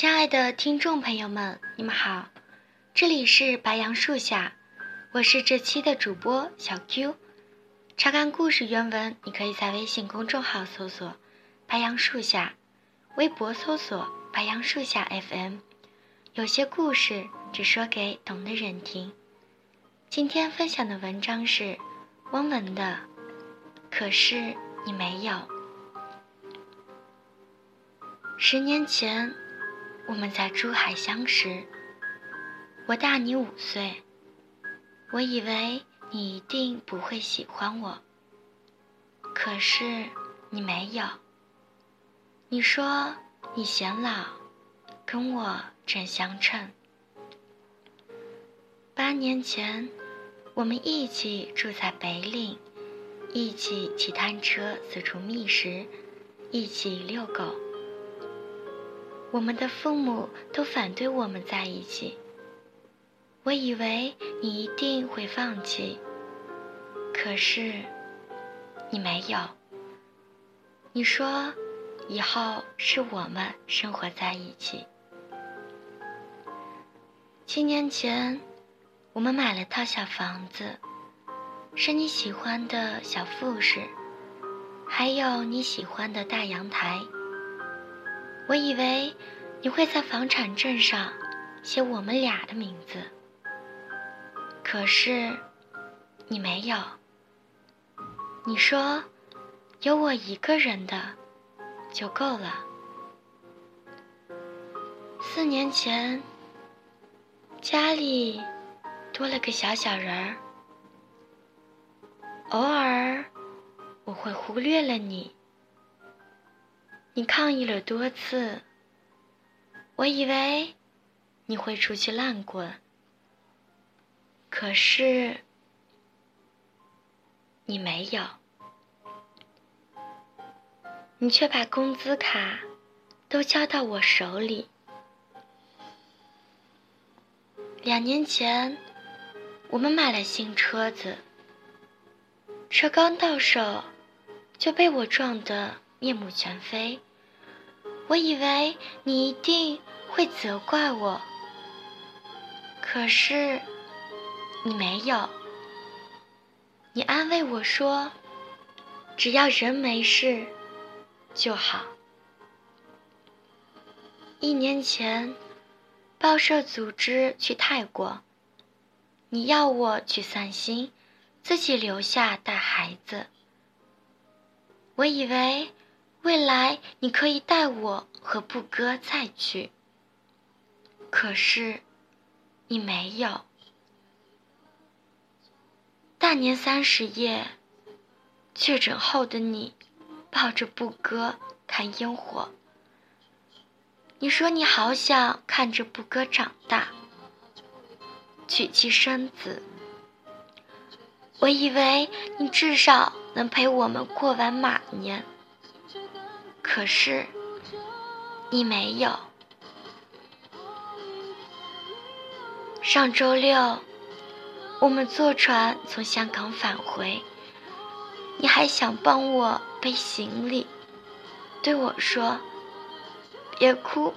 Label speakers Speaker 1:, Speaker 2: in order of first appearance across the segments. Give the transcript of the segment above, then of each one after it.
Speaker 1: 亲爱的听众朋友们，你们好，这里是白杨树下，我是这期的主播小 Q。查看故事原文，你可以在微信公众号搜索“白杨树下”，微博搜索“白杨树下 FM”。有些故事只说给懂的人听。今天分享的文章是汪文的，可是你没有。十年前，我们在珠海相识。我大你五岁，我以为你一定不会喜欢我。可是你没有。你说你显老，跟我正相称。八年前，我们一起住在北岭，一起骑单车四处觅食，一起遛狗。我们的父母都反对我们在一起。我以为你一定会放弃，可是你没有。你说以后是我们生活在一起。七年前，我们买了套小房子，是你喜欢的小复式，还有你喜欢的大阳台。我以为你会在房产证上写我们俩的名字，可是你没有。你说有我一个人的就够了。四年前，家里多了个小小人儿，偶尔我会忽略了你。你抗议了多次，我以为你会出去乱滚，可是你没有，你却把工资卡都交到我手里。两年前，我们买了新车子，车刚到手就被我撞得面目全非。我以为你一定会责怪我，可是你没有。你安慰我说：“只要人没事就好。”一年前，报社组织去泰国，你要我去散心，自己留下带孩子。我以为。未来你可以带我和布哥再去，可是你没有。大年三十夜，确诊后的你抱着布哥看烟火。你说你好想看着布哥长大，娶妻生子。我以为你至少能陪我们过完马年。可是，你没有。上周六，我们坐船从香港返回，你还想帮我背行李，对我说：“别哭，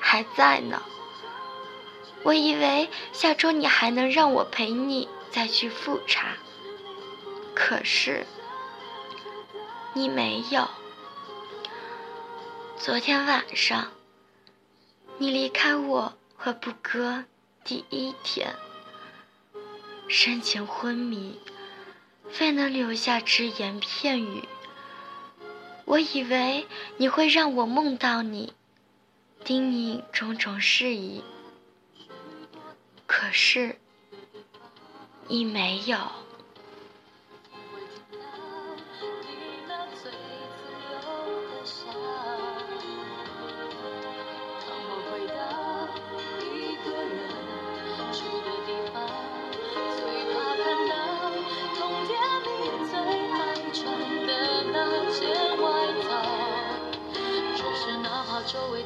Speaker 1: 还在呢。”我以为下周你还能让我陪你再去复查，可是，你没有。昨天晚上，你离开我和布哥第一天，深情昏迷，未能留下只言片语。我以为你会让我梦到你，叮咛种种事宜，可是你没有。周围